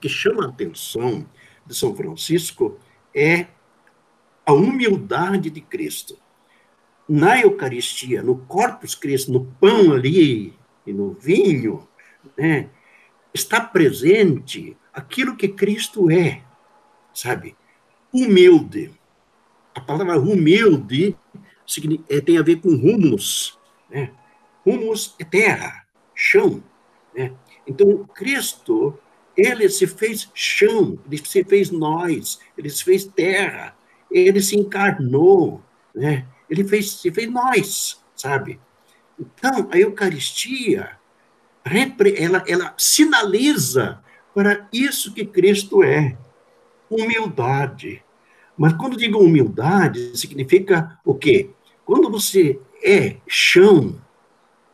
que chama a atenção de São Francisco é a humildade de Cristo. Na Eucaristia, no Corpus Christi, no pão ali e no vinho, né, está presente aquilo que Cristo é, sabe? Humilde. A palavra humilde é, tem a ver com humus, né? Humus é terra, chão, né? Então, Cristo, ele se fez chão, ele se fez nós, ele se fez terra, ele se encarnou, né? Ele fez, se fez nós, sabe? Então, a Eucaristia, ela, ela sinaliza para isso que Cristo é, humildade. Mas quando digo humildade, significa o quê? Quando você é chão,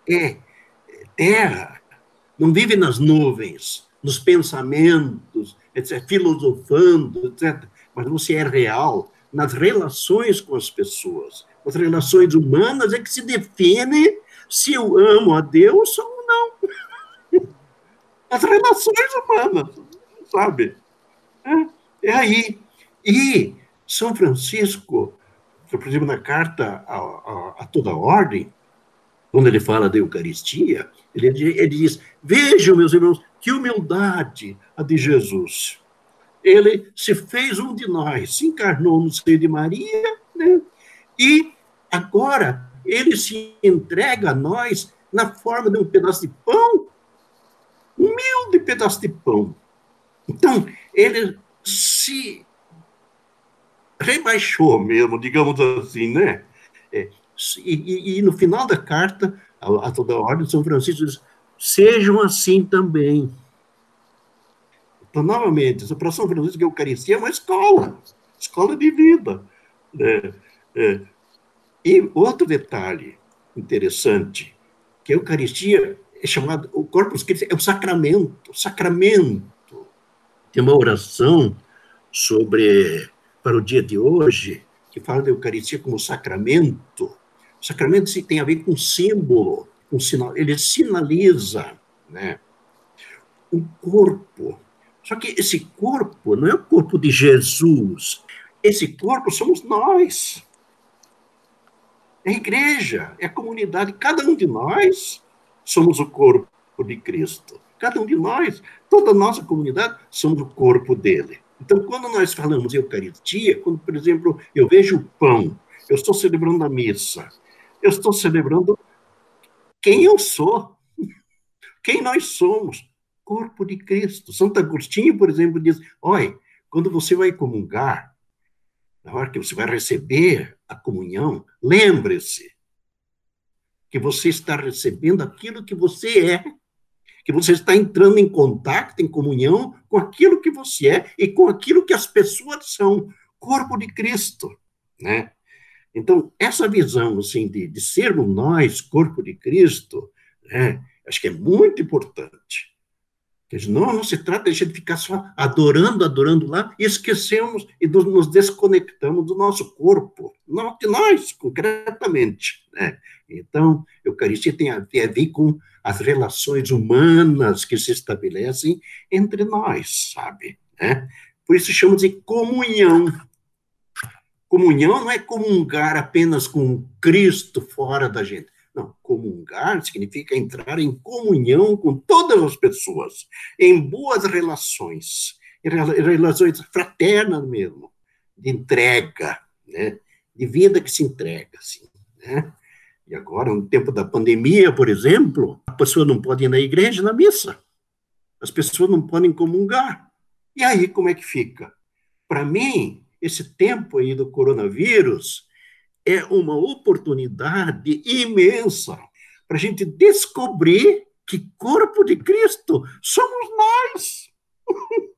é terra, não vive nas nuvens, nos pensamentos, etc., filosofando, etc., mas você é real nas relações com as pessoas. As relações humanas é que se define se eu amo a Deus ou não. As relações humanas, sabe? É, é aí. E São Francisco, por exemplo, na carta a, a, a toda a ordem, quando ele fala da Eucaristia, ele, ele diz: Vejam, meus irmãos, que humildade a de Jesus. Ele se fez um de nós, se encarnou no seio de Maria, né? e agora ele se entrega a nós na forma de um pedaço de pão, humilde pedaço de pão. Então, ele se rebaixou mesmo, digamos assim, né? É, e, e, e, no final da carta, a, a toda a ordem, São Francisco diz, sejam assim também. Então, novamente, São Francisco, a Eucaristia é uma escola, escola de vida. Né? É. E outro detalhe interessante, que a Eucaristia é chamado, o Corpus Christi é o sacramento, sacramento. Tem uma oração sobre, para o dia de hoje, que fala da Eucaristia como sacramento. O sacramento tem a ver com símbolo, com sinal, ele sinaliza né, o corpo. Só que esse corpo não é o corpo de Jesus. Esse corpo somos nós. É a igreja, é a comunidade. Cada um de nós somos o corpo de Cristo. Cada um de nós, toda a nossa comunidade, somos o corpo dele. Então, quando nós falamos Eucaristia, quando, por exemplo, eu vejo o pão, eu estou celebrando a missa, eu estou celebrando quem eu sou, quem nós somos, corpo de Cristo. Santo Agostinho, por exemplo, diz: olha, quando você vai comungar, na hora que você vai receber a comunhão, lembre-se que você está recebendo aquilo que você é, que você está entrando em contato, em comunhão com aquilo que você é e com aquilo que as pessoas são, corpo de Cristo, né? Então, essa visão, assim, de, de sermos nós, corpo de Cristo, né, acho que é muito importante. Não, não se trata de gente ficar só adorando, adorando lá, e esquecemos e nos desconectamos do nosso corpo, não de nós, concretamente. Né? Então, Eucaristia tem a, tem a ver com as relações humanas que se estabelecem entre nós, sabe? Né? Por isso chamamos de comunhão. Comunhão não é comungar apenas com Cristo fora da gente. Não, comungar significa entrar em comunhão com todas as pessoas, em boas relações, em relações fraternas mesmo, de entrega, né? de vida que se entrega, assim, né? E agora, no tempo da pandemia, por exemplo, a pessoa não pode ir na igreja, na missa. As pessoas não podem comungar. E aí, como é que fica? Para mim, esse tempo aí do coronavírus é uma oportunidade imensa para a gente descobrir que corpo de Cristo somos nós.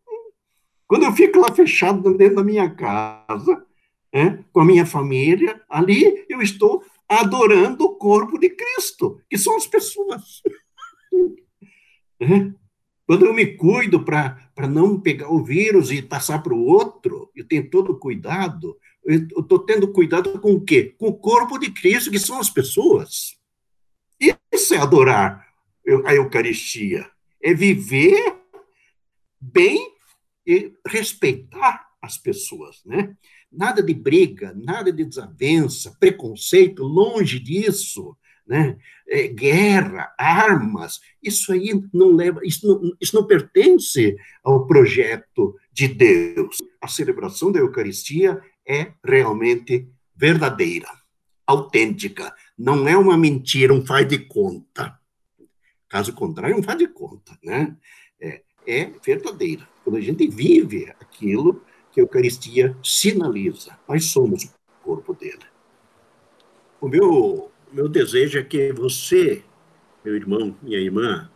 Quando eu fico lá fechado dentro da minha casa, é, com a minha família, ali eu estou adorando o corpo de Cristo, que são as pessoas. É. Quando eu me cuido para não pegar o vírus e passar para o outro, tenho todo cuidado, eu estou tendo cuidado com o quê? Com o corpo de Cristo, que são as pessoas. Isso é adorar a Eucaristia. É viver bem e respeitar as pessoas, né? Nada de briga, nada de desavença, preconceito, longe disso, né? É, guerra, armas, isso aí não leva, isso não, isso não pertence ao projeto de Deus. A celebração da Eucaristia é realmente verdadeira, autêntica, não é uma mentira, um faz de conta. Caso contrário, um faz de conta, né? É, é verdadeira. Quando a gente vive aquilo que a Eucaristia sinaliza, nós somos o corpo dele. O meu, meu desejo é que você, meu irmão, minha irmã,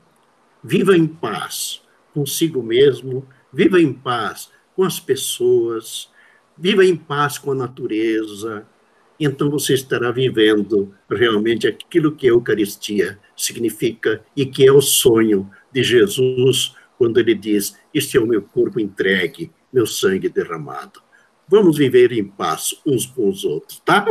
viva em paz consigo mesmo, viva em paz com as pessoas, viva em paz com a natureza, então você estará vivendo realmente aquilo que a Eucaristia significa e que é o sonho de Jesus quando ele diz: Este é o meu corpo entregue, meu sangue derramado. Vamos viver em paz uns com os outros, tá?